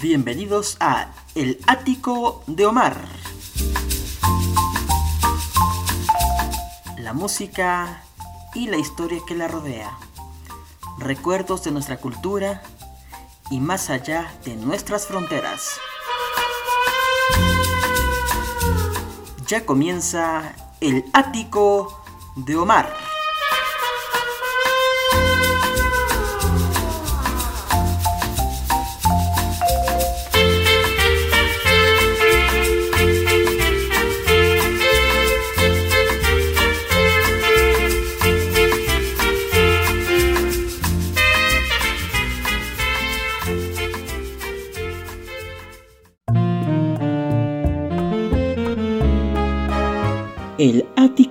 Bienvenidos a El Ático de Omar. La música y la historia que la rodea. Recuerdos de nuestra cultura y más allá de nuestras fronteras. Ya comienza El Ático de Omar.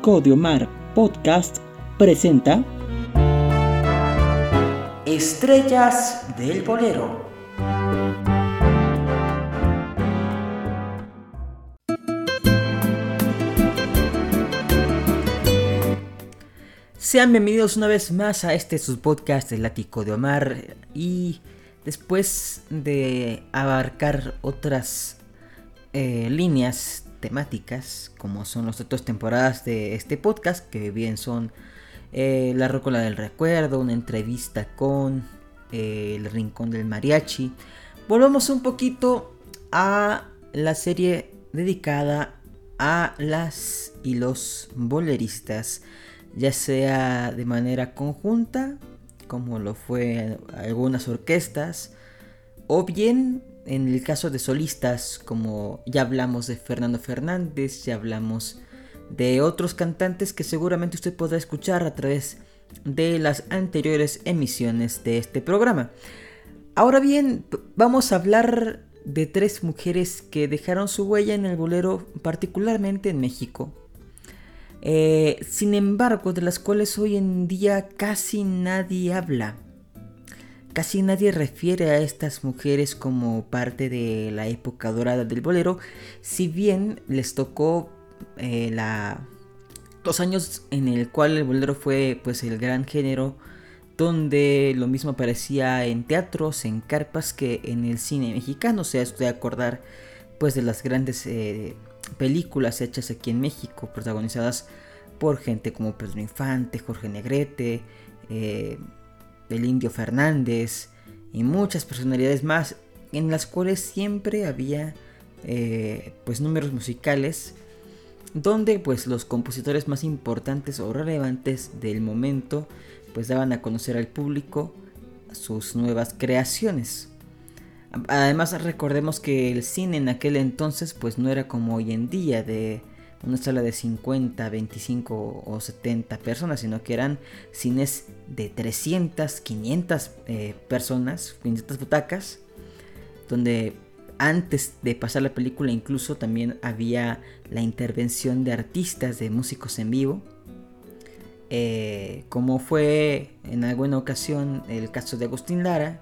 El Ático de Omar Podcast presenta Estrellas del Bolero. Sean bienvenidos una vez más a este su podcast El Ático de Omar y después de abarcar otras eh, líneas temáticas, como son las otras temporadas de este podcast, que bien son eh, La Rócola del Recuerdo, una entrevista con eh, El Rincón del Mariachi. Volvamos un poquito a la serie dedicada a las y los boleristas, ya sea de manera conjunta, como lo fue algunas orquestas, o bien en el caso de solistas, como ya hablamos de Fernando Fernández, ya hablamos de otros cantantes que seguramente usted podrá escuchar a través de las anteriores emisiones de este programa. Ahora bien, vamos a hablar de tres mujeres que dejaron su huella en el bolero, particularmente en México. Eh, sin embargo, de las cuales hoy en día casi nadie habla. Casi nadie refiere a estas mujeres como parte de la época dorada del bolero, si bien les tocó eh, la, los años en el cual el bolero fue pues el gran género donde lo mismo aparecía en teatros, en carpas que en el cine mexicano, o sea, estoy a acordar pues de las grandes eh, películas hechas aquí en México, protagonizadas por gente como Pedro Infante, Jorge Negrete, eh, del Indio Fernández y muchas personalidades más en las cuales siempre había eh, pues números musicales donde pues los compositores más importantes o relevantes del momento pues daban a conocer al público sus nuevas creaciones. Además recordemos que el cine en aquel entonces pues no era como hoy en día de una sala de 50, 25 o 70 personas, sino que eran cines de 300, 500 eh, personas, 500 butacas, donde antes de pasar la película incluso también había la intervención de artistas, de músicos en vivo, eh, como fue en alguna ocasión el caso de Agustín Lara,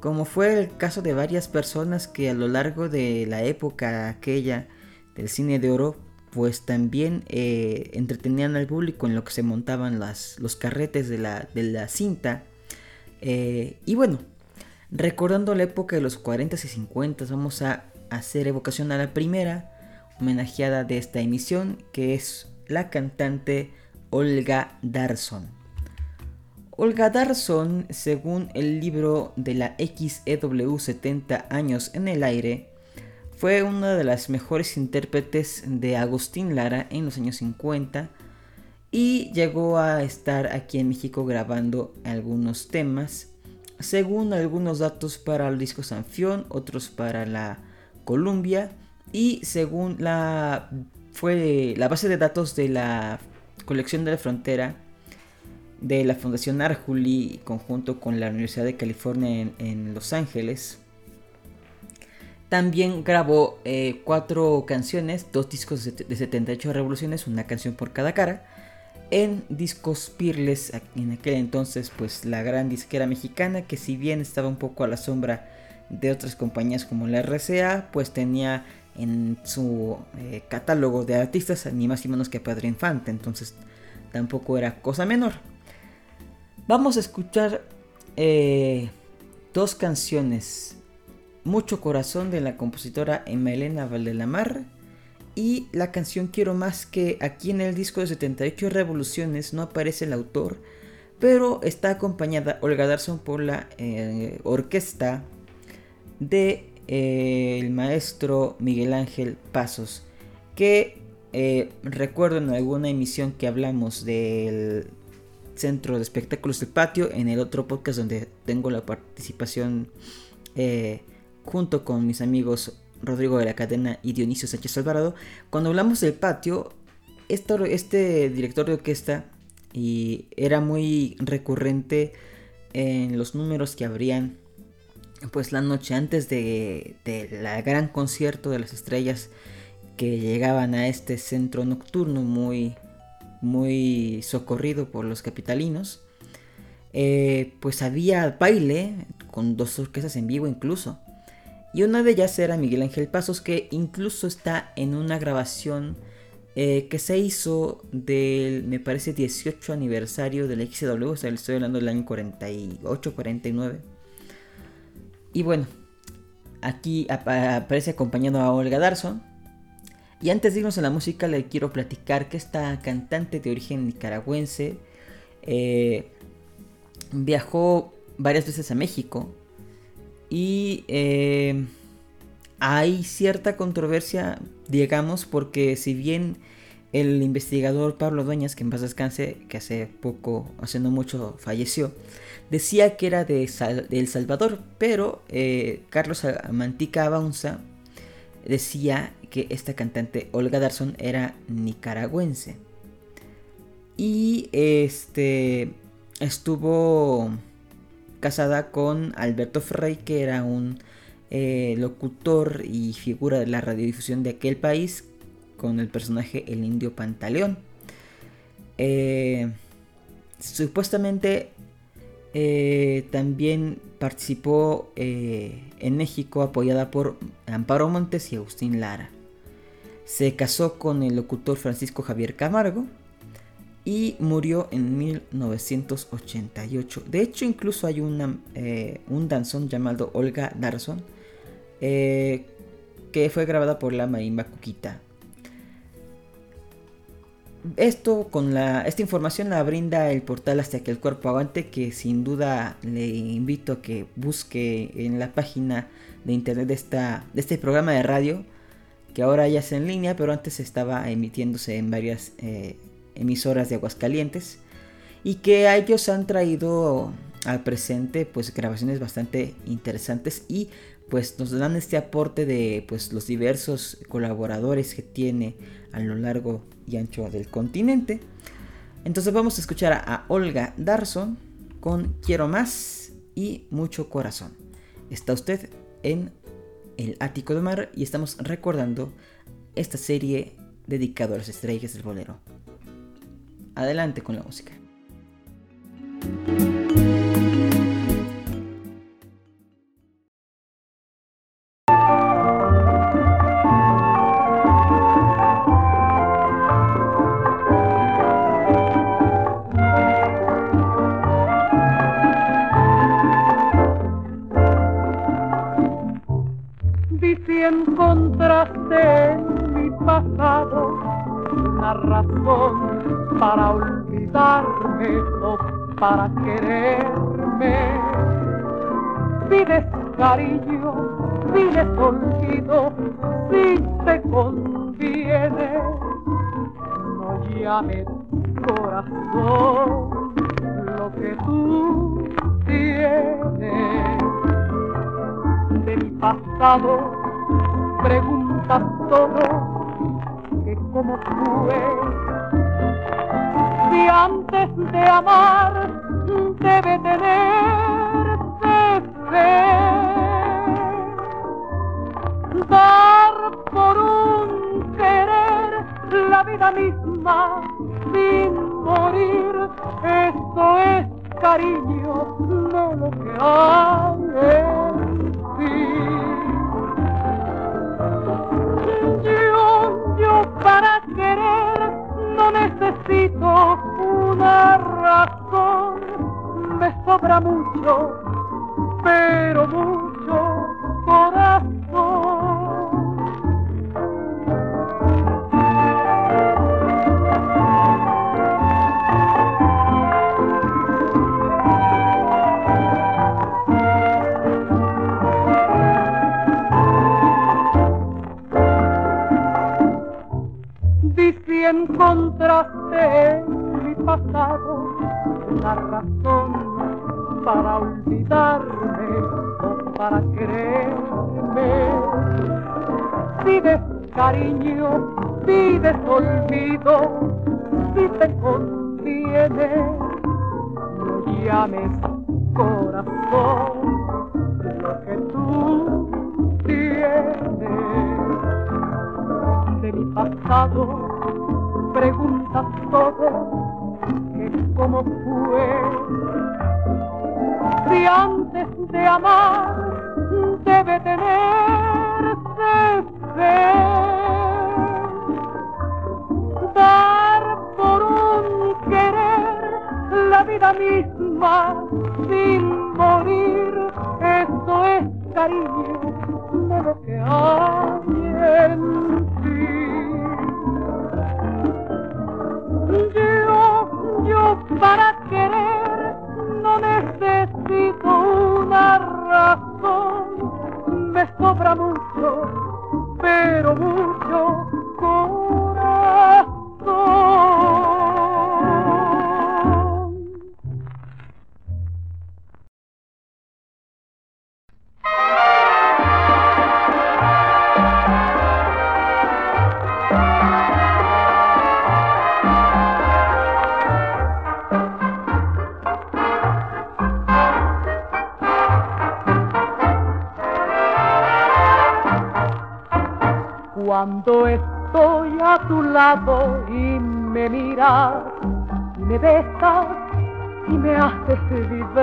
como fue el caso de varias personas que a lo largo de la época aquella del cine de oro pues también eh, entretenían al público en lo que se montaban las, los carretes de la, de la cinta. Eh, y bueno, recordando la época de los 40 y 50, vamos a hacer evocación a la primera homenajeada de esta emisión, que es la cantante Olga Darson. Olga Darson, según el libro de la XEW 70 años en el aire, fue una de las mejores intérpretes de Agustín Lara en los años 50 y llegó a estar aquí en México grabando algunos temas, según algunos datos para el disco Sanfión, otros para la Columbia y según la fue la base de datos de la colección de la frontera de la Fundación Arjuli conjunto con la Universidad de California en Los Ángeles también grabó eh, cuatro canciones, dos discos de 78 revoluciones, una canción por cada cara. En discos Peerless, en aquel entonces, pues la gran disquera mexicana, que si bien estaba un poco a la sombra de otras compañías como la RCA, pues tenía en su eh, catálogo de artistas ni más ni menos que Pedro Infante, entonces tampoco era cosa menor. Vamos a escuchar eh, dos canciones. Mucho corazón de la compositora Emma Elena Valdelamar y la canción Quiero más que aquí en el disco de 78 revoluciones no aparece el autor, pero está acompañada Olga Darson por la eh, orquesta de eh, el maestro Miguel Ángel Pasos, que recuerdo en alguna emisión que hablamos del Centro de Espectáculos del Patio, en el otro podcast donde tengo la participación eh, junto con mis amigos Rodrigo de la Cadena y Dionisio Sánchez Alvarado. Cuando hablamos del patio, este director de orquesta y era muy recurrente en los números que habrían pues la noche antes de, de gran concierto de las estrellas que llegaban a este centro nocturno muy muy socorrido por los capitalinos, eh, pues había baile con dos orquestas en vivo incluso. Y una de ellas era Miguel Ángel Pasos, que incluso está en una grabación eh, que se hizo del, me parece, 18 aniversario del XW, o sea, le estoy hablando del año 48, 49. Y bueno, aquí aparece acompañando a Olga Darson, y antes de irnos a la música, le quiero platicar que esta cantante de origen nicaragüense eh, viajó varias veces a México y eh, hay cierta controversia, digamos, porque si bien el investigador Pablo Dueñas, que en paz descanse, que hace poco, hace no mucho falleció, decía que era de, El Salvador, pero eh, Carlos Mantica Abaunza decía que esta cantante Olga Darson era nicaragüense. Y este estuvo casada con Alberto Frey, que era un eh, locutor y figura de la radiodifusión de aquel país, con el personaje El Indio Pantaleón. Eh, supuestamente eh, también participó en México apoyada por Amparo Montes y Agustín Lara. Se casó con el locutor Francisco Javier Camargo y murió en 1988. De hecho, incluso hay una, eh, un danzón llamado Olga Darson eh, que fue grabada por la marimba Cuquita. Esto con la, esta información la brinda el portal Hasta que el cuerpo aguante, que sin duda le invito a que busque en la página de internet de, esta, de este programa de radio que ahora ya es en línea, pero antes estaba emitiéndose en varias eh, emisoras de Aguascalientes y que a ellos han traído al presente pues grabaciones bastante interesantes y pues nos dan este aporte de pues los diversos colaboradores que tiene a lo largo y ancho del continente. Entonces vamos a escuchar a Olga Darson con Quiero más y mucho corazón. Está usted en el Ático de Mar y estamos recordando esta serie dedicada a las estrellas del bolero. Adelante con la música. Para quererme. Pides cariño, pides olvido, si te conviene. No llames corazón lo que tú tienes. De mi pasado preguntas todo, que como fue si antes de amar debe tener fe. Dar por un querer la vida misma sin morir, eso es cariño, no lo que hay en Yo, yo para querer no necesito una razón sobra mucho, pero mucho corazón. Cariño, pides olvido, si te conviene, no llames corazón lo que tú tienes. De mi pasado preguntas todo que cómo fue. Si antes de amar debe tenerse vida misma sin morir eso es cariño de lo que hay en ti. Yo, yo para querer no necesito una razón, me sobra mucho,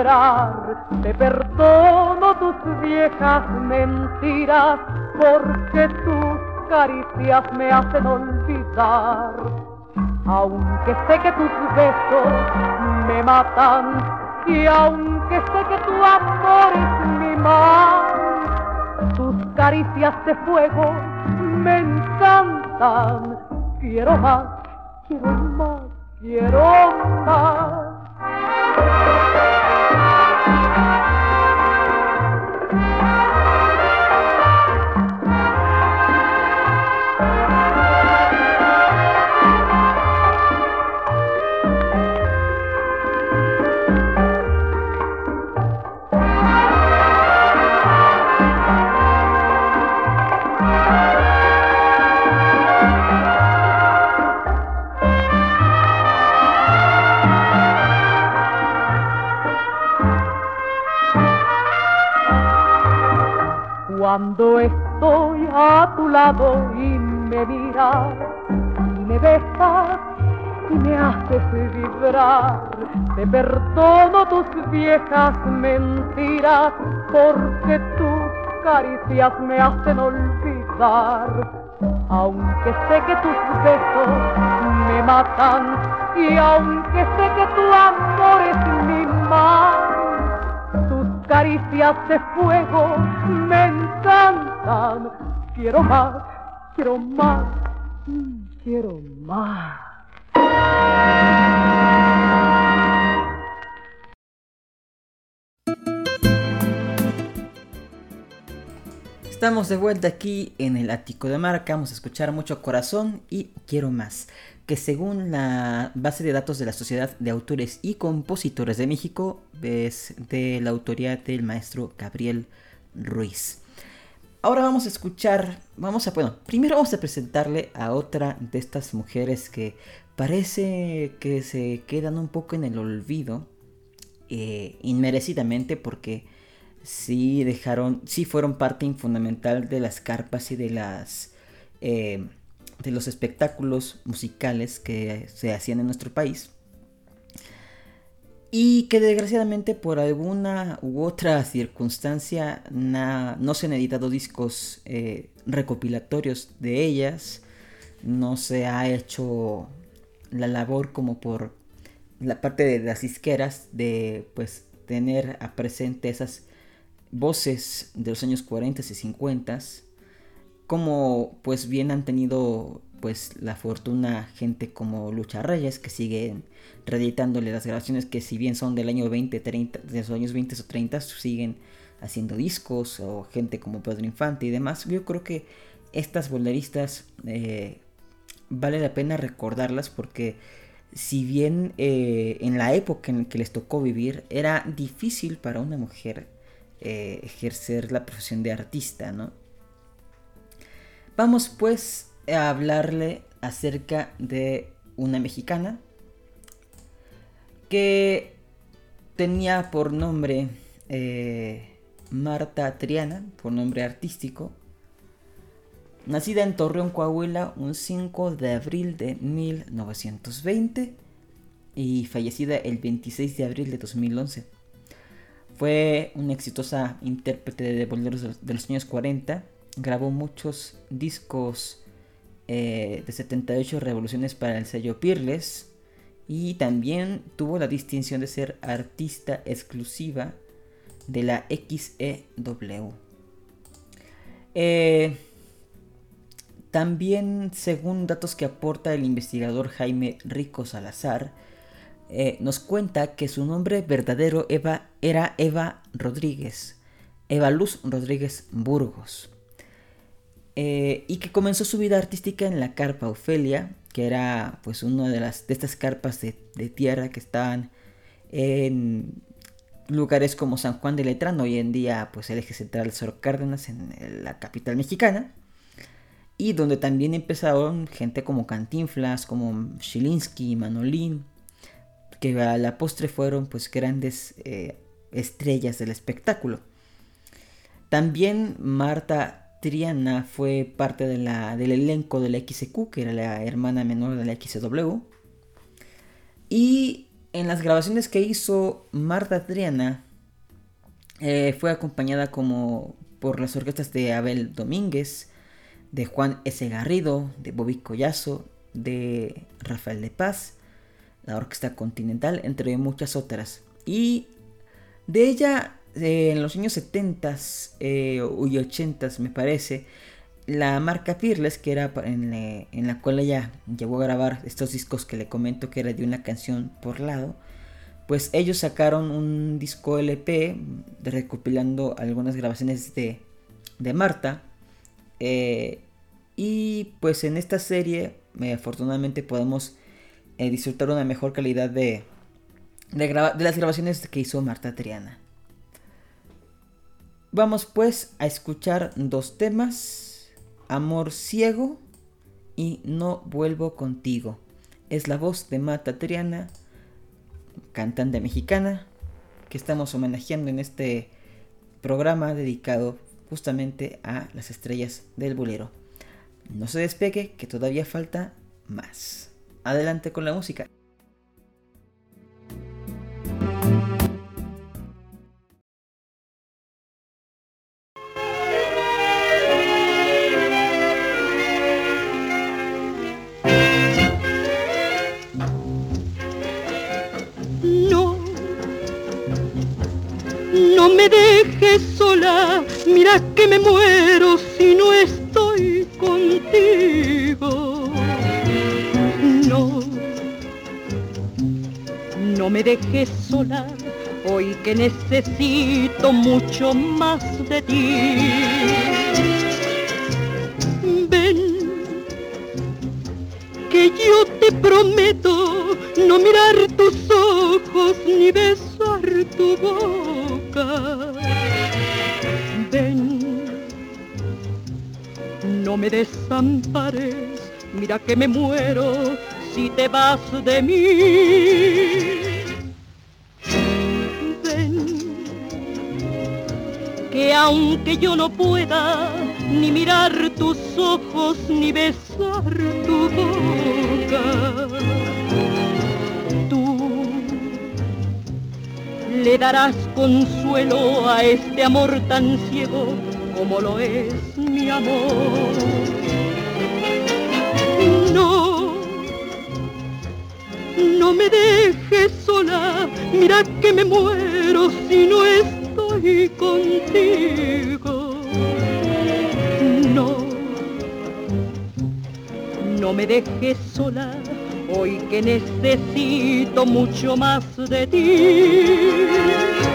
te perdono tus viejas mentiras porque tus caricias me hacen olvidar. Aunque sé que tus besos me matan y aunque sé que tu amor es mi mal, tus caricias de fuego me encantan. Quiero más, quiero más, quiero más. Cuando estoy a tu lado y me miras y me besas y me haces vibrar, te perdono tus viejas mentiras porque tus caricias me hacen olvidar. Aunque sé que tus besos me matan y aunque sé que tu amor es mi mal, caricias de fuego me encantan. Quiero más, quiero más, quiero más. Estamos de vuelta aquí en el ático de marca. Vamos a escuchar mucho corazón y quiero más. Que según la base de datos de la Sociedad de Autores y Compositores de México, es de la autoría del maestro Gabriel Ruiz. Ahora vamos a escuchar, vamos a, bueno, primero vamos a presentarle a otra de estas mujeres que parece que se quedan un poco en el olvido, eh, inmerecidamente porque sí dejaron, sí fueron parte fundamental de las carpas y de las eh, de los espectáculos musicales que se hacían en nuestro país. Y que desgraciadamente por alguna u otra circunstancia no se han editado discos eh, recopilatorios de ellas, no se ha hecho la labor como por la parte de las disqueras de pues tener a presente esas voces de los años 40 y 50, como pues bien han tenido pues la fortuna gente como Lucha Reyes que siguen reeditándole las grabaciones que si bien son del año 20, 30, de los años 20 o 30 siguen haciendo discos o gente como Pedro Infante y demás. Yo creo que estas boleristas eh, vale la pena recordarlas porque si bien eh, en la época en que les tocó vivir era difícil para una mujer eh, ejercer la profesión de artista, ¿no? Vamos pues a hablarle acerca de una mexicana que tenía por nombre eh, Marta Triana, por nombre artístico, nacida en Torreón, Coahuila, un 5 de abril de 1920 y fallecida el 26 de abril de 2011. Fue una exitosa intérprete de boleros de los años 40, grabó muchos discos eh, de 78 revoluciones para el sello Peerless y también tuvo la distinción de ser artista exclusiva de la XEW. Eh, también, según datos que aporta el investigador Jaime Rico Salazar, eh, nos cuenta que su nombre verdadero Eva, era Eva Rodríguez, Eva Luz Rodríguez Burgos, eh, y que comenzó su vida artística en la carpa Ofelia, que era pues una de, las, de estas carpas de, tierra que estaban en lugares como San Juan de Letrán, hoy en día pues el eje central Sor Cárdenas en la capital mexicana y donde también empezaron gente como Cantinflas, como Shilinsky, Manolín, que a la postre fueron pues grandes eh, estrellas del espectáculo. También Marta Triana fue parte del elenco de la XQ, que era la hermana menor de la XW. Y en las grabaciones que hizo Marta Triana, eh, fue acompañada como por las orquestas de Abel Domínguez, de Juan S. Garrido, de Bobby Collazo, de Rafael de Paz, la Orquesta Continental, entre muchas otras. Y de ella, eh, en los años 70 eh, y 80 me parece, la marca Fearless, que era en, en, la cual ella llegó a grabar estos discos que le comento que era de una canción por lado, pues ellos sacaron un disco LP recopilando algunas grabaciones de, de Marta eh, y pues en esta serie, eh, afortunadamente, podemos eh, disfrutar una mejor calidad de, de, las grabaciones que hizo Marta Triana. Vamos pues a escuchar dos temas, Amor Ciego y No Vuelvo Contigo. Es la voz de Marta Triana, cantante mexicana, que estamos homenajeando en este programa dedicado justamente a las estrellas del bolero. No se despegue, que todavía falta más. Adelante con la música. Hoy que necesito mucho más de ti. Ven, que yo te prometo no mirar tus ojos ni besar tu boca no me desampares, mira que me muero si te vas de mí. Que aunque yo no pueda ni mirar tus ojos ni besar tu boca, tú le darás consuelo a este amor tan ciego como lo es mi amor. No, no me dejes sola, mira que me muero si no estoy contigo. No, no me dejes sola hoy que necesito mucho más de ti.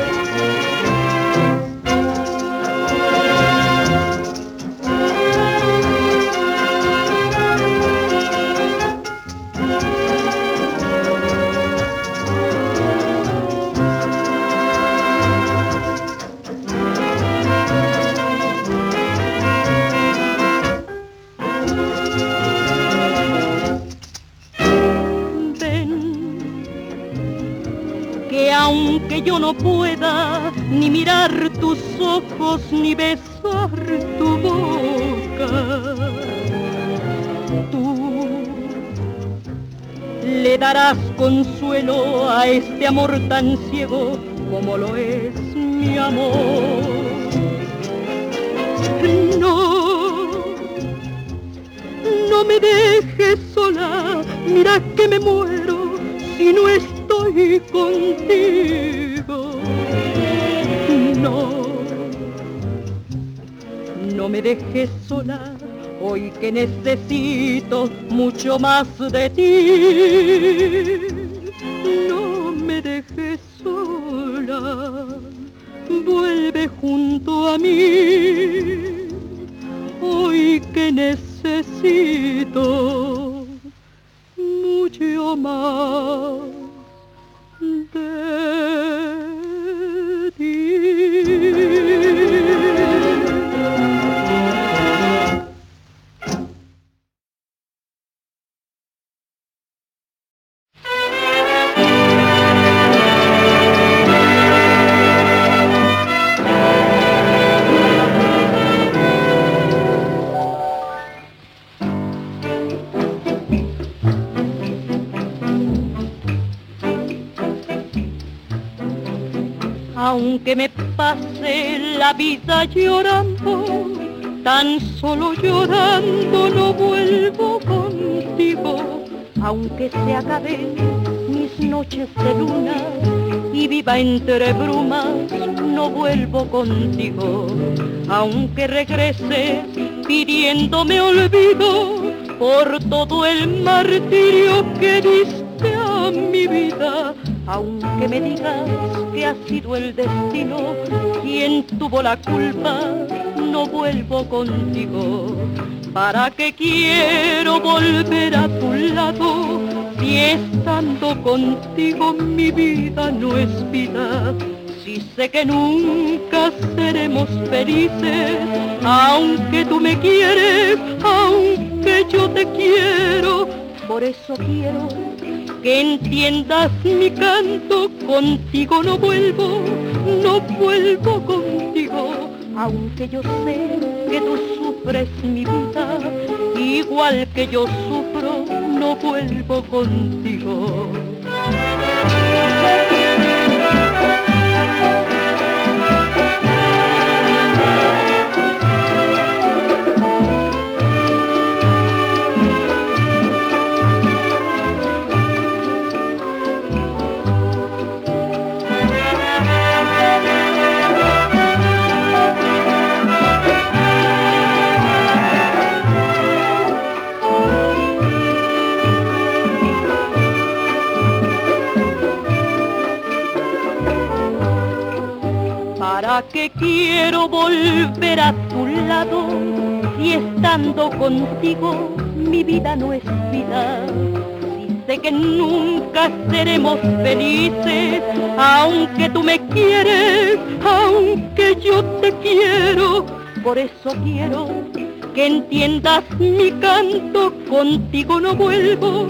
Ojos ni besar tu boca. Tú le darás consuelo a este amor tan ciego como lo es mi amor. No, no me dejes sola, mira que me muero si no estoy contigo. No me dejes sola, hoy que necesito mucho más de ti. No me dejes sola, vuelve junto a mí, hoy que necesito mucho más vida llorando, tan solo llorando no vuelvo contigo, aunque se acaben mis noches de luna y viva entre brumas, no vuelvo contigo, aunque regrese pidiéndome olvido por todo el martirio que diste a mi vida aunque me digas que ha sido el destino quien tuvo la culpa, no vuelvo contigo. ¿Para qué quiero volver a tu lado? Si estando contigo mi vida no es vida. Si sé que nunca seremos felices, aunque tú me quieres, aunque yo te quiero, por eso quiero que entiendas mi canto, contigo no vuelvo, no vuelvo contigo, aunque yo sé que tú sufres mi vida, igual que yo sufro, no vuelvo contigo. Que quiero volver a tu lado y estando contigo mi vida no es vida. Si sé que nunca seremos felices, aunque tú me quieres, aunque yo te quiero, por eso quiero que entiendas mi canto, contigo no vuelvo,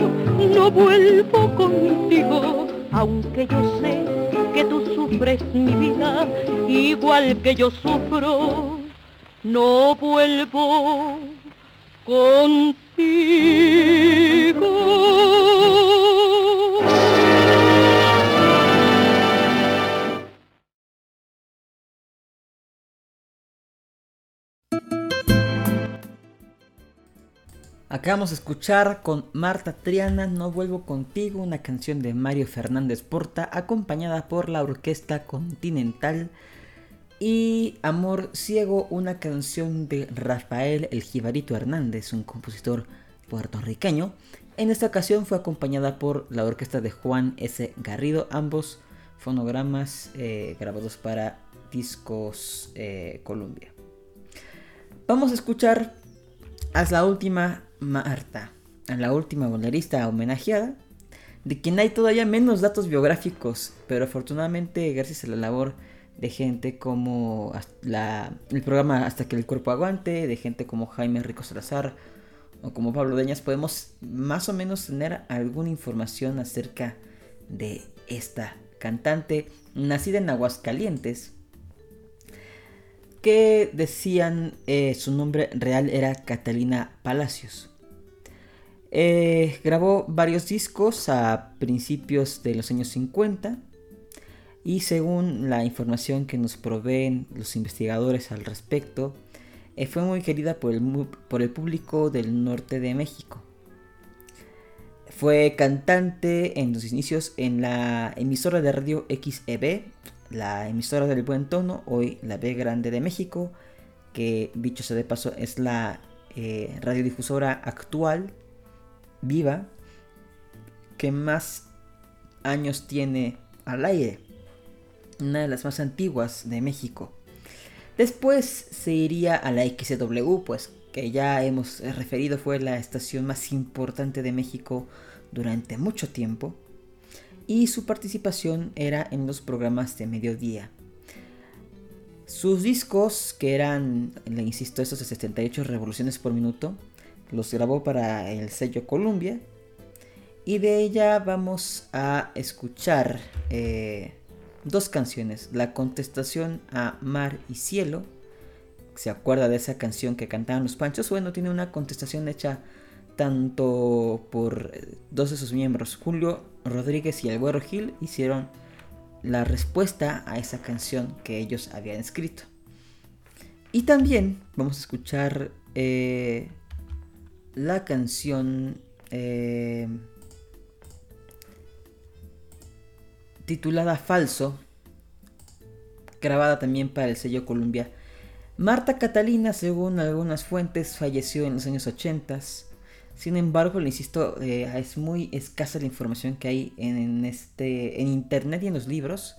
no vuelvo contigo, aunque yo sé que tú sufres mi vida igual que yo sufro, no vuelvo contigo. Acabamos de escuchar con Marta Triana No vuelvo contigo, una canción de Mario Fernández Porta, acompañada por la Orquesta Continental. Y Amor Ciego, una canción de Rafael El Jibarito Hernández, un compositor puertorriqueño. En esta ocasión fue acompañada por la orquesta de Juan S. Garrido, ambos fonogramas eh, grabados para discos eh, Columbia. Vamos a escuchar a la última Marta, la última bolerista homenajeada, de quien hay todavía menos datos biográficos, pero afortunadamente gracias a la labor de gente como el programa Hasta que el cuerpo aguante, de gente como Jaime Rico Salazar o como Pablo Deñas, podemos más o menos tener alguna información acerca de esta cantante nacida en Aguascalientes, que decían eh, su nombre real era Catalina Palacios. Eh, grabó varios discos a principios de los años 50 y según la información que nos proveen los investigadores al respecto, eh, fue muy querida por el, público del norte de México. Fue cantante en los inicios en la emisora de radio XEB, la emisora del buen tono, hoy la B Grande de México, que dicho sea de paso es la eh, radiodifusora actual, viva, que más años tiene al aire, una de las más antiguas de México. Después se iría a la XW, pues que ya hemos referido fue la estación más importante de México durante mucho tiempo y su participación era en los programas de mediodía. Sus discos, que eran, le insisto, esos de 78 revoluciones por minuto, los grabó para el sello Columbia. Y de ella vamos a escuchar eh, dos canciones. La contestación a Mar y Cielo. ¿Se acuerda de esa canción que cantaban los Panchos? Bueno, tiene una contestación hecha tanto por dos de sus miembros, Julio Rodríguez y el Güero Gil, hicieron la respuesta a esa canción que ellos habían escrito. Y también vamos a escuchar eh, la canción eh, titulada Falso, grabada también para el sello Columbia. Marta Catalina, según algunas fuentes, falleció en los años 80 sin embargo, le insisto, eh, es muy escasa la información que hay en, este, en internet y en los libros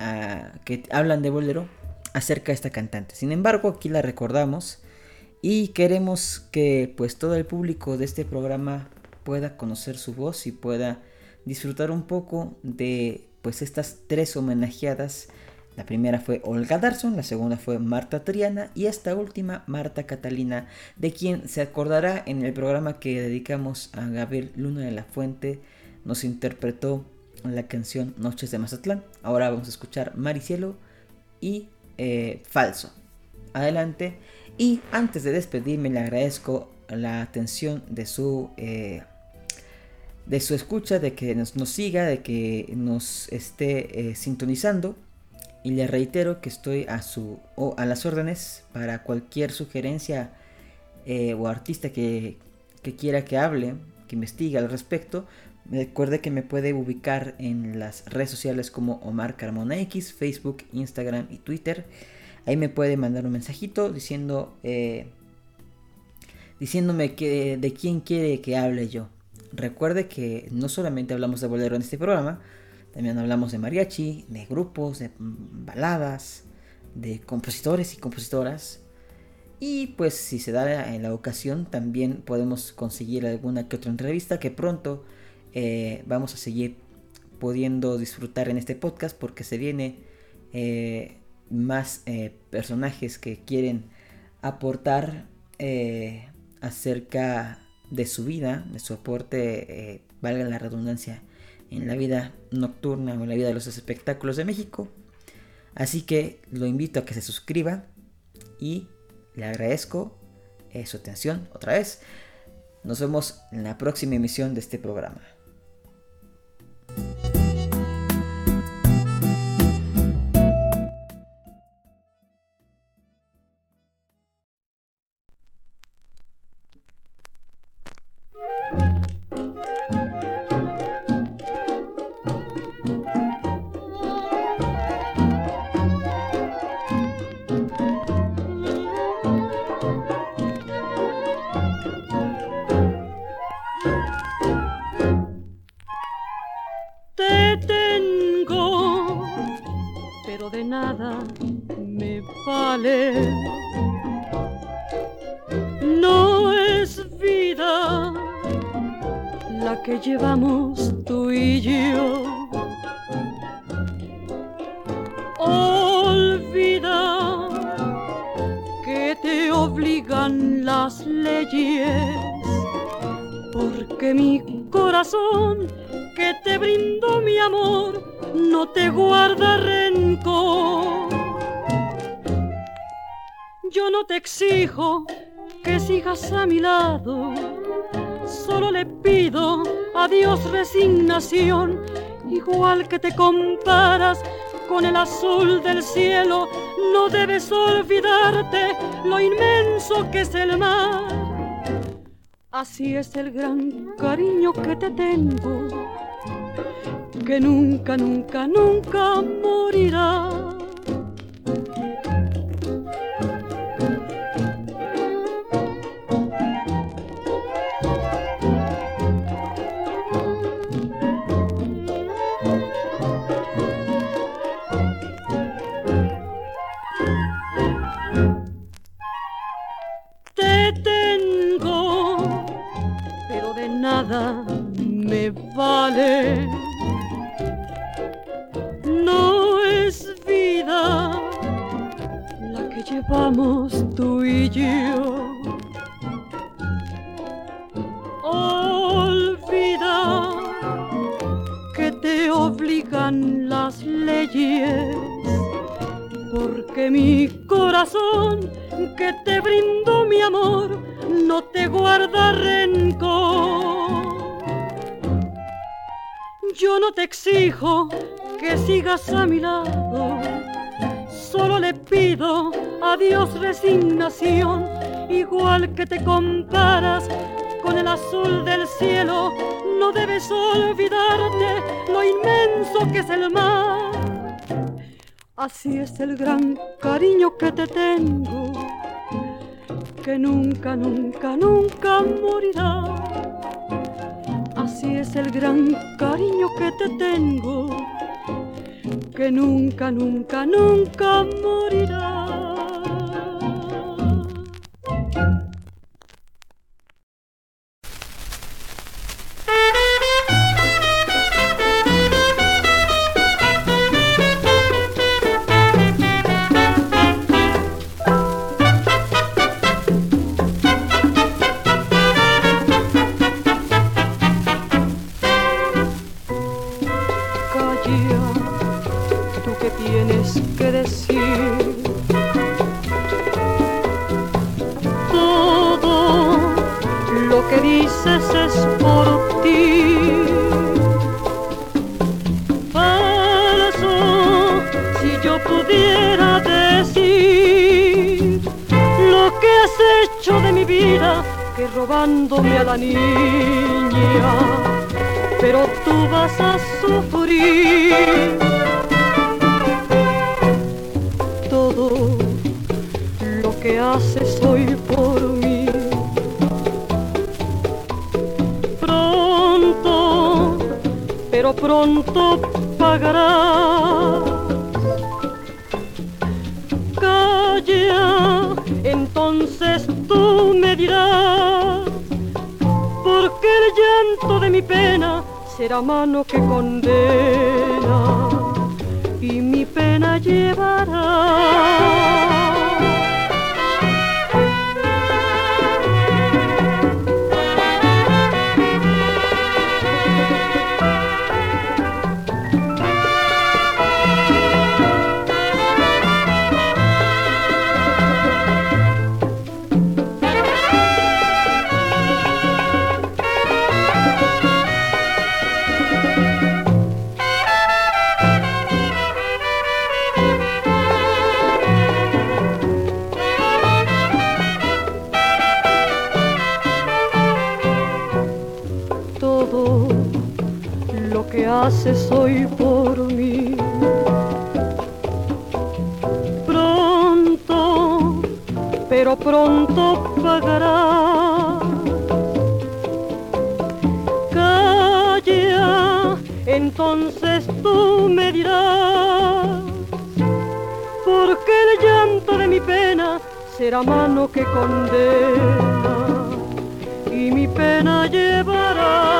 ah, que hablan de Bolero acerca de esta cantante. Sin embargo, aquí la recordamos y queremos que pues todo el público de este programa pueda conocer su voz y pueda disfrutar un poco de pues estas tres homenajeadas la primera fue Olga Darson, la segunda fue Marta Triana y esta última Marta Catalina, de quien se acordará en el programa que dedicamos a Gabriel Luna de la Fuente, nos interpretó la canción Noches de Mazatlán. Ahora vamos a escuchar Maricielo y eh, Falso. Adelante. Y antes de despedirme le agradezco la atención de su... Eh, de su escucha, de que nos, siga, de que nos esté eh, sintonizando y le reitero que estoy a, su, a las órdenes para cualquier sugerencia eh, o artista que, quiera que hable, que investigue al respecto. Recuerde que me puede ubicar en las redes sociales como Omar Carmona X, Facebook, Instagram y Twitter. Ahí me puede mandar un mensajito diciendo, eh, diciéndome que, de quién quiere que hable yo. Recuerde que no solamente hablamos de bolero en este programa, también hablamos de mariachi, de grupos, de baladas, de compositores y compositoras. Y pues si se da en la ocasión también podemos conseguir alguna que otra entrevista que pronto eh, vamos a seguir pudiendo disfrutar en este podcast porque se viene eh, más eh, personajes que quieren aportar acerca de su vida, de su aporte, valga la redundancia, en la vida nocturna o en la vida de los espectáculos de México. Así que lo invito a que se suscriba y le agradezco eh, su atención otra vez. Nos vemos en la próxima emisión de este programa. Las leyes, porque mi corazón que te brindó mi amor no te guarda rencor. Yo no te exijo que sigas a mi lado, solo le pido a Dios resignación, igual que te comparas con el azul del cielo, no debes olvidarte lo inmenso que es el mar. Así es el gran cariño que te tengo que nunca, nunca, nunca morirá. Nada me vale Vamos tú y yo. Olvida que te obligan las leyes, porque mi corazón que te brindó mi amor no te guarda rencor. Yo no te exijo que sigas a mi lado solo le pido a Dios resignación, igual que te comparas con el azul del cielo, no debes olvidarte lo inmenso que es el mar. Así es el gran cariño que te tengo, que nunca, nunca, nunca morirá. Así es el gran cariño que te tengo que nunca, nunca, nunca morirá. Pero pronto pagarás. Calla, entonces tú me dirás porque el llanto de mi pena será mano que condena y mi pena llevará. haces hoy por mí. Pronto, pero pronto pagarás. Calla, entonces tú me dirás, porque el llanto de mi pena será mano que condena y mi pena llevará.